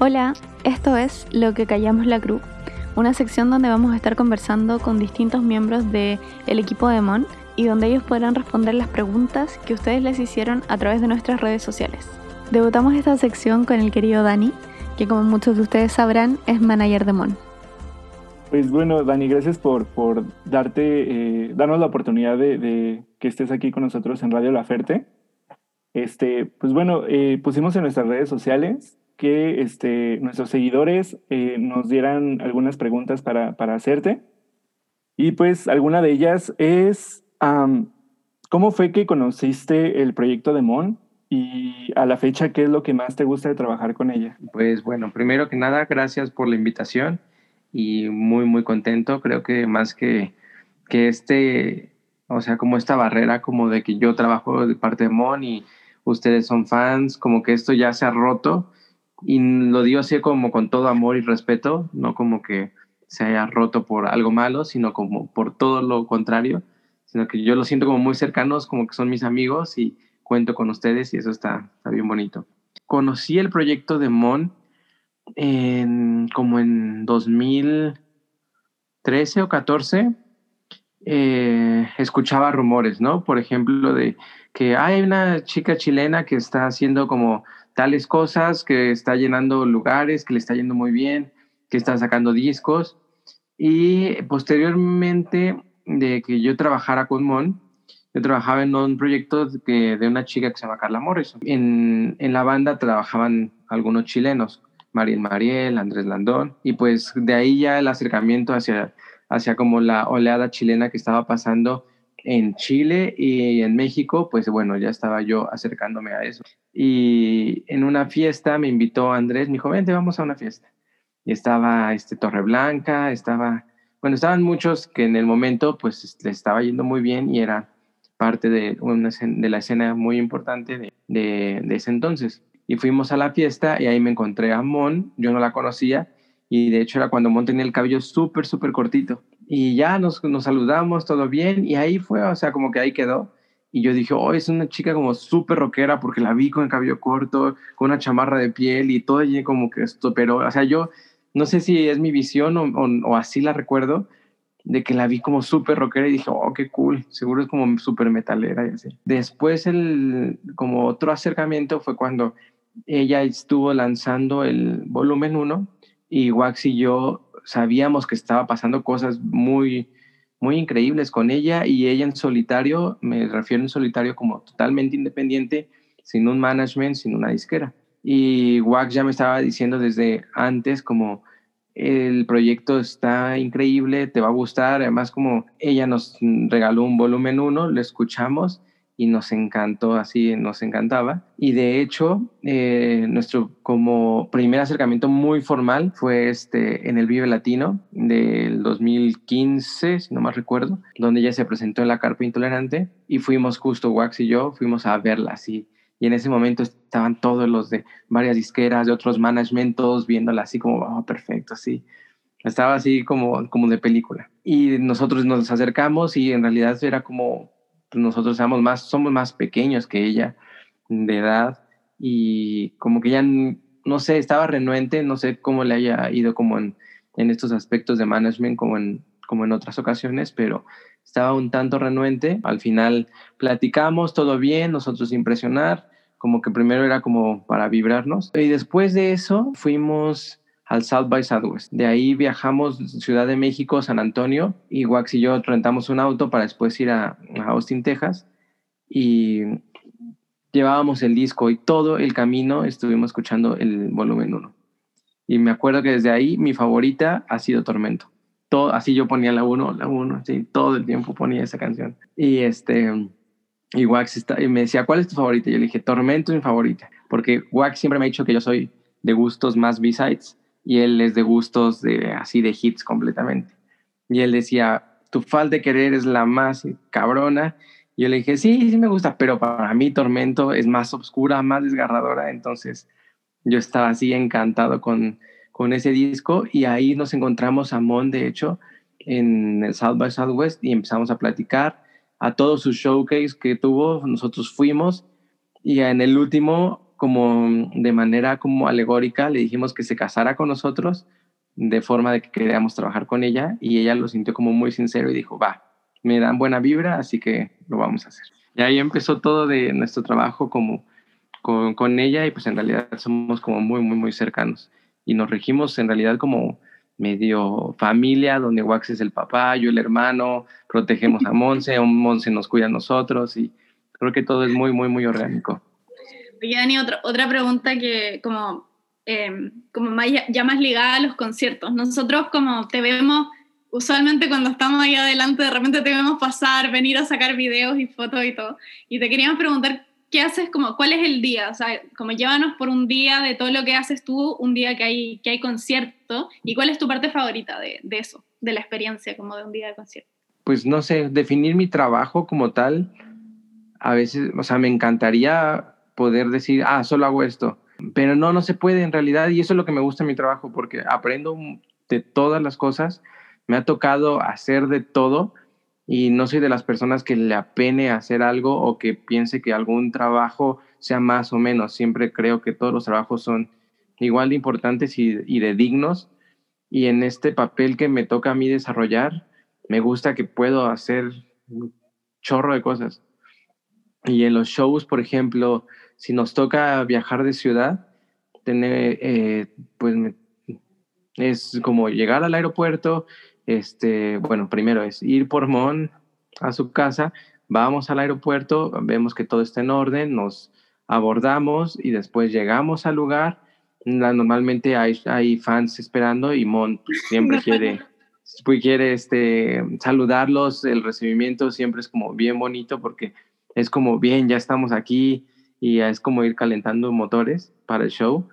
Hola, esto es Lo que callamos la cruz, una sección donde vamos a estar conversando con distintos miembros del equipo de MON y donde ellos podrán responder las preguntas que ustedes les hicieron a través de nuestras redes sociales. Debutamos esta sección con el querido Dani, que como muchos de ustedes sabrán es manager de MON. Pues bueno, Dani, gracias por, por darte, eh, darnos la oportunidad de, que estés aquí con nosotros en Radio La Ferte. Este, pues bueno, eh, pusimos en nuestras redes sociales que este, nuestros seguidores eh, nos dieran algunas preguntas para, para, hacerte. Y pues alguna de ellas es, ¿cómo fue que conociste el proyecto de MON? Y a la fecha, ¿qué es lo que más te gusta de trabajar con ella? Pues bueno, primero que nada, gracias por la invitación y muy, muy contento. Creo que más que, que este, o sea, como esta barrera como de que yo trabajo de parte de Mon y ustedes son fans, como que esto ya se ha roto y lo digo así como con todo amor y respeto, no como que se haya roto por algo malo, sino como por todo lo contrario, sino que yo lo siento como muy cercanos, como que son mis amigos y cuento con ustedes y eso está, está bien bonito. Conocí el proyecto de Mon en, como en 2013 o 14, eh, escuchaba rumores, ¿no? Por ejemplo, de que hay una chica chilena que está haciendo como tales cosas, que está llenando lugares, que le está yendo muy bien, que está sacando discos. Y posteriormente de que yo trabajara con Mon, yo trabajaba en un proyecto de, una chica que se llama Carla Morrison. En, en la banda trabajaban algunos chilenos Mariel Mariel, Andrés Landón, y pues de ahí ya el acercamiento hacia, hacia como la oleada chilena que estaba pasando en Chile y en México, pues bueno, ya estaba yo acercándome a eso. Y en una fiesta me invitó Andrés, me dijo, vente, vamos a una fiesta. Y estaba este, Torreblanca, estaba, bueno, estaban muchos que en el momento pues le estaba yendo muy bien y era parte de, una, de la escena muy importante de, de, de ese entonces y fuimos a la fiesta y ahí me encontré a Mon, yo no la conocía y de hecho era cuando Mon tenía el cabello súper, súper cortito. Y ya nos, nos saludamos, todo bien y ahí fue, o sea, como que ahí quedó. Y yo dije, oh, es una chica como súper rockera porque la vi con el cabello corto, con una chamarra de piel y todo y como que esto, pero, o sea, yo no sé si es mi visión o, así la recuerdo, de que la vi como súper rockera y dije, oh, qué cool, seguro es como súper metalera y así. Después el, como otro acercamiento fue cuando ella estuvo lanzando el volumen 1 y Wax y yo sabíamos que estaba pasando cosas muy, muy increíbles con ella y ella en solitario, me refiero en solitario como totalmente independiente, sin un management, sin una disquera. Y Wax ya me estaba diciendo desde antes como el proyecto está increíble, te va a gustar, además como ella nos regaló un volumen 1, lo escuchamos y nos encantó, así nos encantaba. Y de hecho, eh, nuestro como primer acercamiento muy formal fue este en el Vive Latino del 2015, si no más recuerdo, donde ella se presentó en la Carpa Intolerante y fuimos justo Wax y yo, fuimos a verla así. Y en ese momento estaban todos los de varias disqueras, de otros managementos, viéndola así como, oh, perfecto, así. Estaba así como, como de película. Y nosotros nos acercamos y en realidad era como nosotros somos más, somos más pequeños que ella de edad y como que ya, no sé, estaba renuente, no sé cómo le haya ido como en, en estos aspectos de management como en, como en otras ocasiones, pero estaba un tanto renuente. Al final platicamos, todo bien, nosotros impresionar, como que primero era como para vibrarnos. Y después de eso fuimos al South by Southwest. De ahí viajamos Ciudad de México, San Antonio, y Wax y yo rentamos un auto para después ir a, Austin, Texas, y llevábamos el disco y todo el camino estuvimos escuchando el volumen 1. Y me acuerdo que desde ahí mi favorita ha sido Tormento. Todo, así yo ponía la 1, la 1, sí, todo el tiempo ponía esa canción. Y este y Wax está, y me decía, ¿cuál es tu favorita? Yo le dije, Tormento es mi favorita, porque Wax siempre me ha dicho que yo soy de gustos más B-sides y él es de gustos de así de hits completamente. Y él decía, tu falta de querer es la más cabrona. Y yo le dije, sí, sí me gusta, pero para mí Tormento es más oscura, más desgarradora. Entonces yo estaba así encantado con, con ese disco y ahí nos encontramos a Mon, de hecho, en el South by Southwest y empezamos a platicar a todos sus showcase que tuvo. Nosotros fuimos y en el último como de manera como alegórica, le dijimos que se casara con nosotros de forma de que queríamos trabajar con ella y ella lo sintió como muy sincero y dijo, va, me dan buena vibra, así que lo vamos a hacer. Y ahí empezó todo de nuestro trabajo como con, con ella y pues en realidad somos como muy, muy, muy cercanos y nos regimos en realidad como medio familia, donde Wax es el papá, yo el hermano, protegemos a Monse, Monse nos cuida a nosotros y creo que todo es muy, muy, muy orgánico. Oye, Dani, otra, otra pregunta que como, em, como ya más ligada a los conciertos. Nosotros como te vemos, usualmente cuando estamos ahí adelante, de repente te vemos pasar, venir a sacar videos y fotos y todo. Y te queríamos preguntar, ¿qué haces? Como, ¿Cuál es el día? O sea, como llévanos por un día de todo lo que haces tú, un día que hay, que hay concierto, y cuál es tu parte favorita de, de eso, de la experiencia como de un día de concierto. Pues no sé, definir mi trabajo como tal, a veces, o sea, me encantaría poder decir, ah, solo hago esto, pero no, no se puede en realidad, y eso es lo que me gusta en mi trabajo, porque aprendo de todas las cosas, me ha tocado hacer de todo, y no soy de las personas que le apene hacer algo o que piense que algún trabajo sea más o menos. Siempre creo que todos los trabajos son igual de importantes y, de dignos. Y en este papel que me toca a mí desarrollar, me gusta que puedo hacer un chorro de cosas. Y en los shows, por ejemplo, si nos toca viajar de ciudad, tener, eh, pues es como llegar al aeropuerto, este, bueno, primero es ir por Mon a su casa, vamos al aeropuerto, vemos que todo está en orden, nos abordamos y después llegamos al lugar. Normalmente hay, hay fans esperando y Mon siempre quiere, quiere este, saludarlos. El recibimiento siempre es como bien bonito porque es como bien, ya estamos aquí y es como ir calentando motores para el show,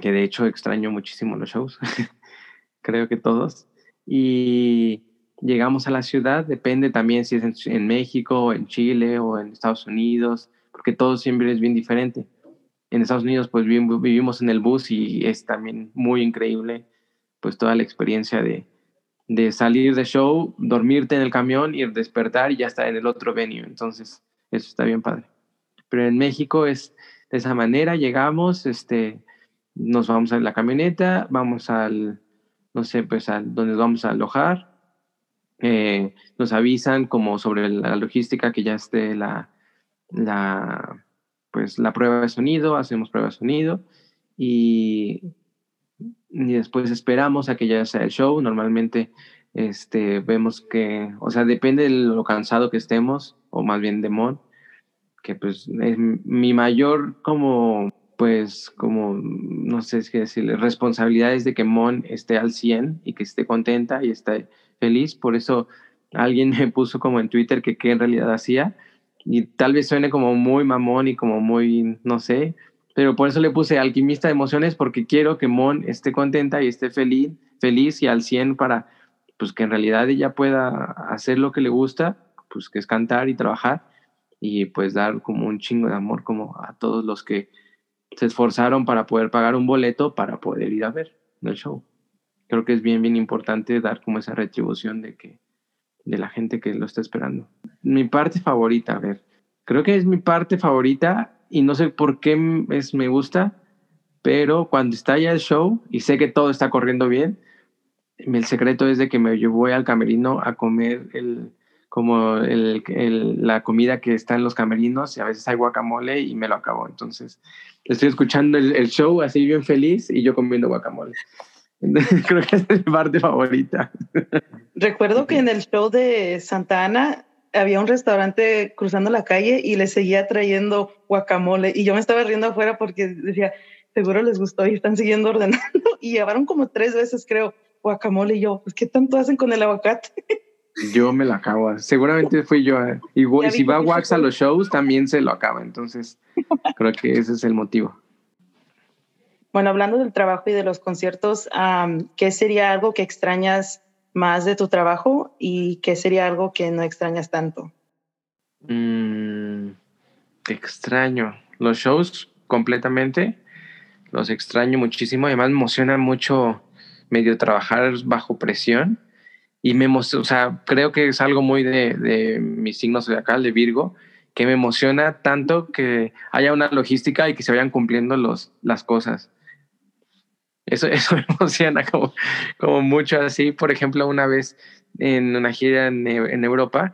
que de hecho extraño muchísimo los shows, creo que todos y llegamos a la ciudad, depende también si es en, México, en Chile o en Estados Unidos, porque todo siempre es bien diferente. En Estados Unidos pues vivimos en el bus y es también muy increíble pues toda la experiencia de, de salir de show, dormirte en el camión, ir despertar y ya estar en el otro venue. Entonces, eso está bien padre. Pero en México es de esa manera, llegamos, este, nos vamos a la camioneta, vamos al, no sé, pues a donde vamos a alojar. Eh, nos avisan como sobre la logística que ya esté la, la, pues la prueba de sonido, hacemos prueba de sonido y, y después esperamos a que ya sea el show. Normalmente este, vemos que, o sea, depende de lo cansado que estemos, o más bien de mod, que pues es mi mayor como pues como, no sé qué decirle, responsabilidades de que Mon esté al 100 y que esté contenta y esté feliz. Por eso alguien me puso como en Twitter que qué en realidad hacía. Y tal vez suene como muy mamón y como muy, no sé, pero por eso le puse alquimista de emociones porque quiero que Mon esté contenta y esté feliz, feliz y al 100 para, pues que en realidad ella pueda hacer lo que le gusta, pues que es cantar y trabajar y pues dar como un chingo de amor como a todos los que se esforzaron para poder pagar un boleto para poder ir a ver el show. Creo que es bien, bien importante dar como esa retribución de que de la gente que lo está esperando. Mi parte favorita, a ver, creo que es mi parte favorita y no sé por qué es, me gusta, pero cuando está ya el show y sé que todo está corriendo bien, el secreto es de que me voy al camerino a comer el, como el, la comida que está en los camerinos y a veces hay guacamole y me lo acabo. Entonces, estoy escuchando el, show así bien feliz y yo comiendo guacamole. Creo que es mi parte favorita. Recuerdo que en el show de Santa Ana había un restaurante cruzando la calle y le seguía trayendo guacamole y yo me estaba riendo afuera porque decía, seguro les gustó y están siguiendo ordenando y llevaron como tres veces creo guacamole y yo, pues ¿qué tanto hacen con el aguacate? Yo me lo acabo. Seguramente fui yo. Eh. Y, si va Wax a los shows, también se lo acaba. Entonces, creo que ese es el motivo. Bueno, hablando del trabajo y de los conciertos, ¿qué sería algo que extrañas más de tu trabajo y qué sería algo que no extrañas tanto? Mm, extraño. Los shows completamente. Los extraño muchísimo. Además, me emociona mucho medio trabajar bajo presión y me o sea, creo que es algo muy de, de mi signo zodiacal, de Virgo, que me emociona tanto que haya una logística y que se vayan cumpliendo los, las cosas. Eso, eso emociona como, como mucho así. Por ejemplo, una vez en una gira en, en Europa,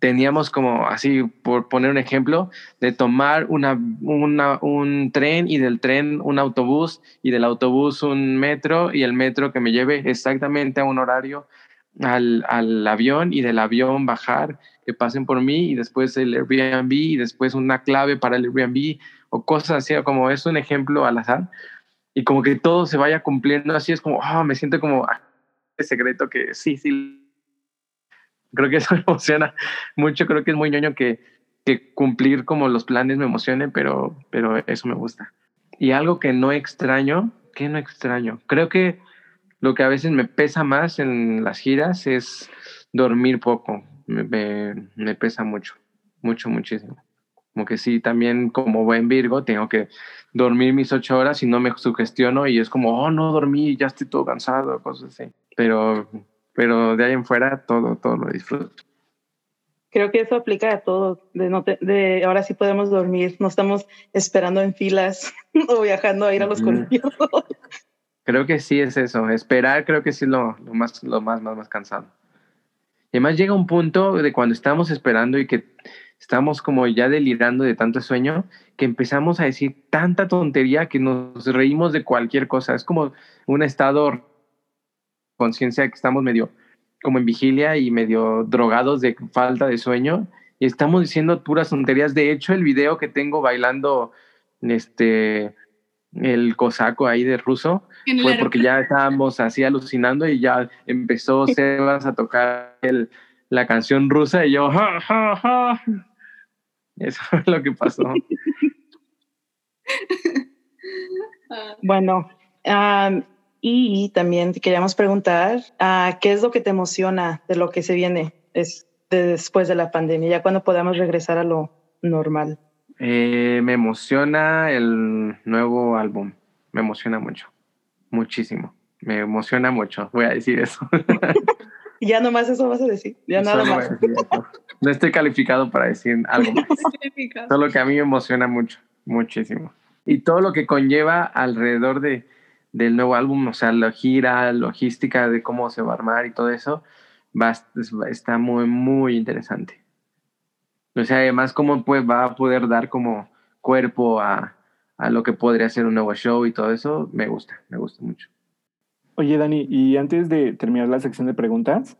teníamos como así, por poner un ejemplo, de tomar una, una, un tren y del tren un autobús y del autobús un metro y el metro que me lleve exactamente a un horario al, al avión y del avión bajar, que pasen por mí y después el Airbnb y después una clave para el Airbnb o cosas así, como es un ejemplo al azar y como que todo se vaya cumpliendo así, es como, oh, me siento como ah, secreto que sí, sí, creo que eso me emociona mucho, creo que es muy ñoño que, que cumplir como los planes me emocione, pero, pero eso me gusta. Y algo que no extraño, que no extraño, creo que lo que a veces me pesa más en las giras es dormir poco, me, me, pesa mucho, mucho, muchísimo. Como que sí, también como buen Virgo, tengo que dormir mis ocho horas y no me sugestiono y es como, oh, no dormí, ya estoy todo cansado, cosas así. Pero pero de ahí en fuera todo, todo lo disfruto. Creo que eso aplica a todo, de, no de ahora sí podemos dormir, no estamos esperando en filas o viajando a ir a los conciertos. Creo que sí es eso, esperar creo que sí es lo, lo, más, lo más, más, más cansado. Y además llega un punto de cuando estamos esperando y que estamos como ya delirando de tanto sueño, que empezamos a decir tanta tontería que nos reímos de cualquier cosa. Es como un estado conciencia que estamos medio como en vigilia y medio drogados de falta de sueño y estamos diciendo puras tonterías. De hecho, el video que tengo bailando este el cosaco ahí de ruso fue porque ya estábamos así alucinando y ya empezó Sebas a tocar el, la canción rusa y yo ja, ja, ja. Eso es lo que pasó. Bueno um, y también queríamos preguntar, uh, ¿qué es lo que te emociona de lo que se viene es, de después de la pandemia, ya cuando podamos regresar a lo normal? Eh, me emociona el nuevo álbum, me emociona mucho, muchísimo, me emociona mucho, voy a decir eso. ya nomás eso vas a decir, ya nada más. No estoy calificado para decir algo más. Solo que a mí me emociona mucho, muchísimo. Y todo lo que conlleva alrededor de, del nuevo álbum, o sea, la gira, logística de cómo se va a armar y todo eso, va, está muy, muy interesante. O sea, además, cómo pues, va a poder dar como cuerpo a, a lo que podría ser un nuevo show y todo eso, me gusta, me gusta mucho. Oye, Dani, y antes de terminar la sección de preguntas,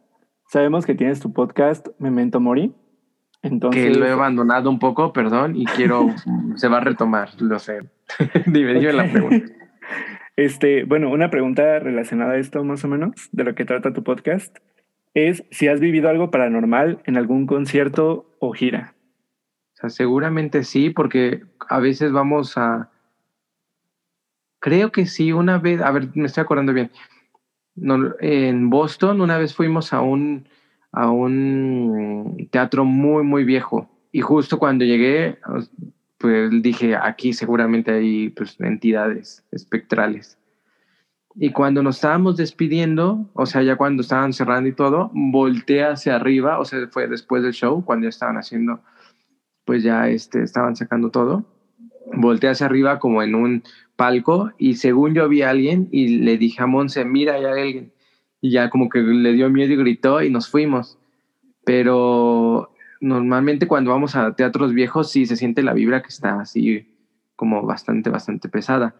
sabemos que tienes tu podcast Memento Mori. Entonces... Que lo he abandonado un poco, perdón, y quiero, se va a retomar, lo sé. dime, dime la pregunta. Este, bueno, una pregunta relacionada a esto más o menos, de lo que trata tu podcast, es si has vivido algo paranormal en algún concierto o gira. O sea, seguramente sí, porque a veces vamos a... Creo que sí, una vez, a ver, me estoy acordando bien. En Boston una vez fuimos a un, a un teatro muy, muy viejo. Y justo cuando llegué, pues dije, aquí seguramente hay pues, entidades espectrales. Y cuando nos estábamos despidiendo, o sea, ya cuando estaban cerrando y todo, volteé hacia arriba, o sea, fue después del show, cuando ya estaban haciendo, pues ya este, estaban sacando todo, volteé hacia arriba como en un palco y según yo vi a alguien y le dije a Monse, mira, hay alguien. Y ya como que le dio miedo y gritó y nos fuimos. Pero normalmente cuando vamos a teatros viejos sí se siente la vibra que está así como bastante, bastante pesada.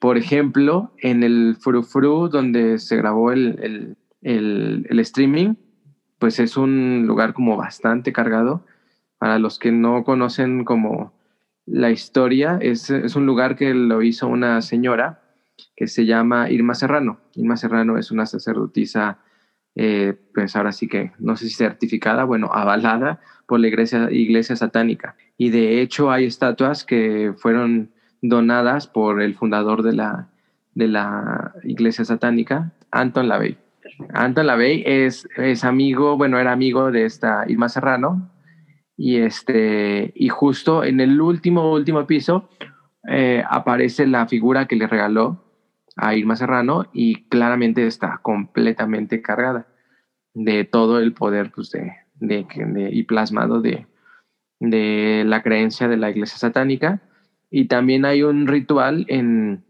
Por ejemplo, en el Fru donde se grabó el, el, el, streaming, pues es un lugar como bastante cargado. Para los que no conocen como la historia, es, es un lugar que lo hizo una señora que se llama Irma Serrano. Irma Serrano es una sacerdotisa eh, pues ahora sí que, no sé si certificada, bueno, avalada por la iglesia, iglesia satánica. Y de hecho hay estatuas que fueron donadas por el fundador de la, de la iglesia satánica, Anton LaVey. Anton LaVey es, es amigo, bueno, era amigo de esta Irma Serrano, y, este, y justo en el último, último piso eh, aparece la figura que le regaló a Irma Serrano y claramente está completamente cargada de todo el poder pues, de, de, y plasmado de, de la creencia de la iglesia satánica. Y también hay un ritual en,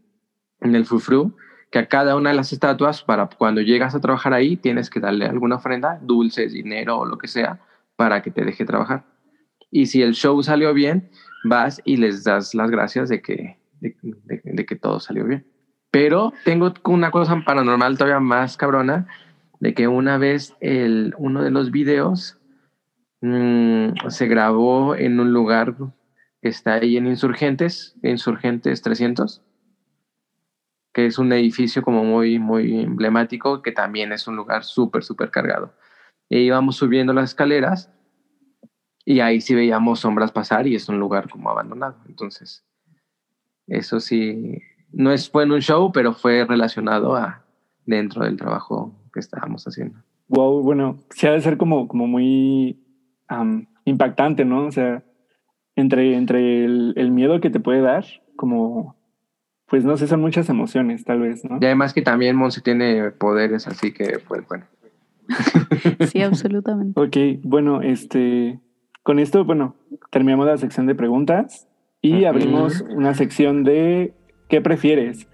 en el Fufru que a cada una de las estatuas, para cuando llegas a trabajar ahí, tienes que darle alguna ofrenda, dulces, dinero o lo que sea, para que te deje trabajar. Y si el show salió bien, vas y les das las gracias de que, de, que todo salió bien. Pero tengo una cosa paranormal todavía más cabrona, de que una vez el, uno de los videos mm, se grabó en un lugar que está ahí en Insurgentes, Insurgentes 300 que es un edificio como muy, muy emblemático, que también es un lugar súper, súper cargado. E íbamos subiendo las escaleras y ahí sí veíamos sombras pasar y es un lugar como abandonado. Entonces, eso sí, no es, fue en un show, pero fue relacionado a dentro del trabajo que estábamos haciendo. Wow, bueno, sí ha de ser como, como muy impactante, ¿no? O sea, entre, entre el, el miedo que te puede dar, como pues no sé, son muchas emociones, tal vez, ¿no? Y además que también Monse tiene poderes, así que, pues bueno. sí, absolutamente. ok, bueno, este, con esto, bueno, terminamos la sección de preguntas y abrimos una sección de ¿qué prefieres?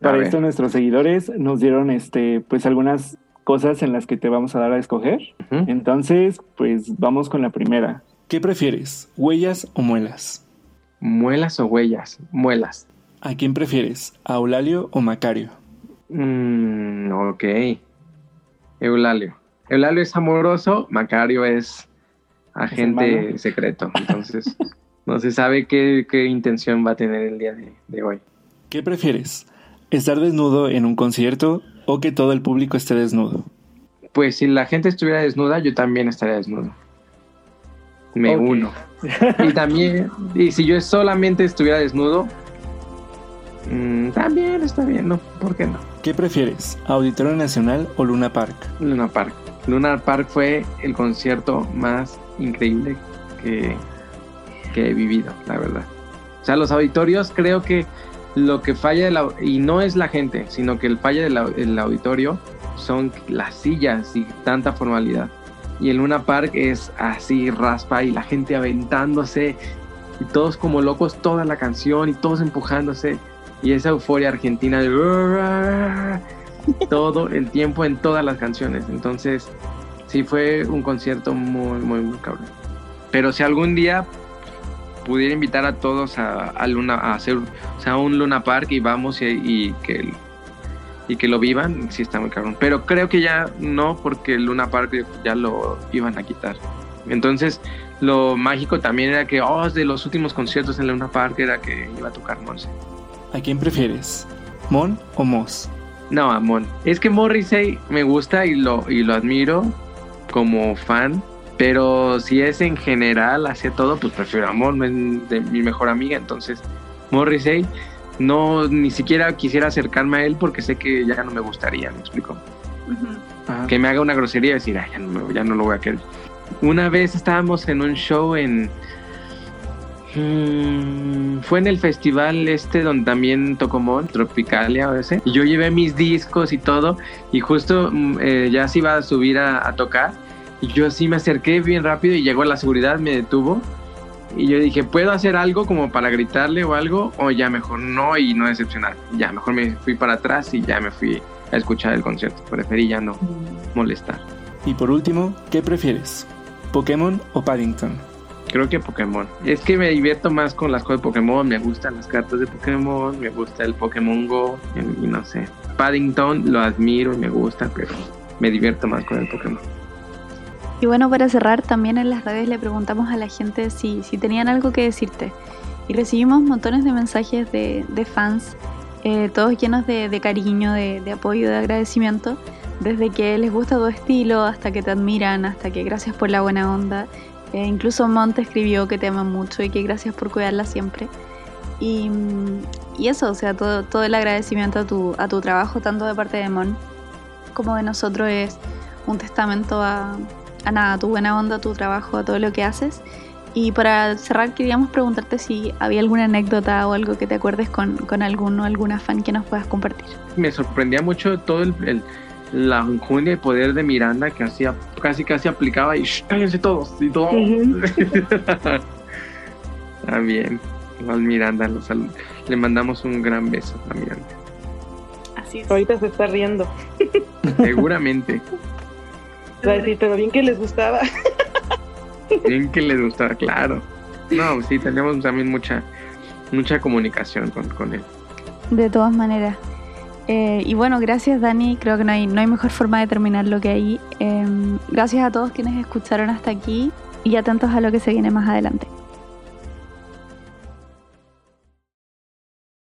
Para esto nuestros seguidores nos dieron, este, pues algunas cosas en las que te vamos a dar a escoger. Entonces, pues vamos con la primera. ¿Qué prefieres? ¿Huellas o muelas? Muelas o huellas, muelas. ¿A quién prefieres? ¿A Eulalio o Macario? Mm, ok. Eulalio. Eulalio es amoroso, Macario es agente secreto. Entonces, no se sabe qué, intención va a tener el día de, de hoy. ¿Qué prefieres? ¿Estar desnudo en un concierto o que todo el público esté desnudo? Pues si la gente estuviera desnuda, yo también estaría desnudo. Me uno. Y también, y si yo solamente estuviera desnudo, Mm, también está bien, ¿no? ¿Por qué no? ¿Qué prefieres? ¿Auditorio Nacional o Luna Park? Luna Park. Luna Park fue el concierto más increíble que, que he vivido, la verdad. O sea, los auditorios creo que lo que falla, y no es la gente, sino que el falla del auditorio son las sillas y tanta formalidad. Y el Luna Park es así, raspa y la gente aventándose y todos como locos toda la canción y todos empujándose y esa euforia argentina de todo el tiempo en todas las canciones. Entonces, sí fue un concierto muy, muy, muy cabrón. Pero si algún día pudiera invitar a todos a, Luna, a hacer un Luna Park y vamos y, que y que lo vivan, sí está muy cabrón. Pero creo que ya no, porque el Luna Park ya lo iban a quitar. Entonces, lo mágico también era que, oh, de los últimos conciertos en Luna Park era que iba a tocar Monse. ¿A quién prefieres? ¿Mon o Moss? No, a Mon. Es que Morrissey me gusta y lo, y lo admiro como fan, pero si es en general hacia todo, pues prefiero a Mon, es de mi mejor amiga, entonces Morrissey no ni siquiera quisiera acercarme a él porque sé que ya no me gustaría, me explico. Que me haga una grosería y decir, ya, no, ya no lo voy a querer. Una vez estábamos en un show en, Mm, fue en el festival este donde también tocó Mon, Tropicalia o ese. Y yo llevé mis discos y todo. Y justo mm, eh, ya se iba a subir a, tocar. Y yo así me acerqué bien rápido y llegó la seguridad, me detuvo. Y yo dije, ¿puedo hacer algo como para gritarle o algo? O ya mejor no y no decepcionar. Ya mejor me fui para atrás y ya me fui a escuchar el concierto. Preferí ya no mm. molestar. Y por último, ¿qué prefieres? ¿Pokémon o Paddington? Creo que Pokémon. Es que me divierto más con las cosas de Pokémon. Me gustan las cartas de Pokémon. Me gusta el Pokémon Go. Y no sé. Paddington lo admiro y me gusta, pero me divierto más con el Pokémon. Y bueno, para cerrar, también en las redes le preguntamos a la gente si, si tenían algo que decirte. Y recibimos montones de mensajes de, de fans, eh, todos llenos de, cariño, de, de apoyo, de agradecimiento. Desde que les gusta tu estilo, hasta que te admiran, hasta que gracias por la buena onda. Eh, incluso Monte escribió que te ama mucho y que gracias por cuidarla siempre. Y, y eso, o sea, todo, todo el agradecimiento a tu, a tu trabajo, tanto de parte de Mon como de nosotros, es un testamento a, a nada, a tu buena onda, a tu trabajo, a todo lo que haces. Y para cerrar, queríamos preguntarte si había alguna anécdota o algo que te acuerdes con, con alguno, alguna fan que nos puedas compartir. Me sorprendía mucho todo el la enjundia y poder de Miranda que hacía casi casi aplicaba y cállense todos y todo Está bien. Igual Miranda, los le mandamos un gran beso a Miranda. Así es. Ahorita se está riendo. Seguramente. Va a decir, pero bien que les gustaba. Bien que les gustaba, claro. No, sí, tenemos también mucha, mucha comunicación con, con él. De todas maneras. Eh, y bueno, gracias Dani, creo que no hay, no hay mejor forma de terminarlo que ahí. Em, gracias a todos quienes escucharon hasta aquí y atentos a lo que se viene más adelante.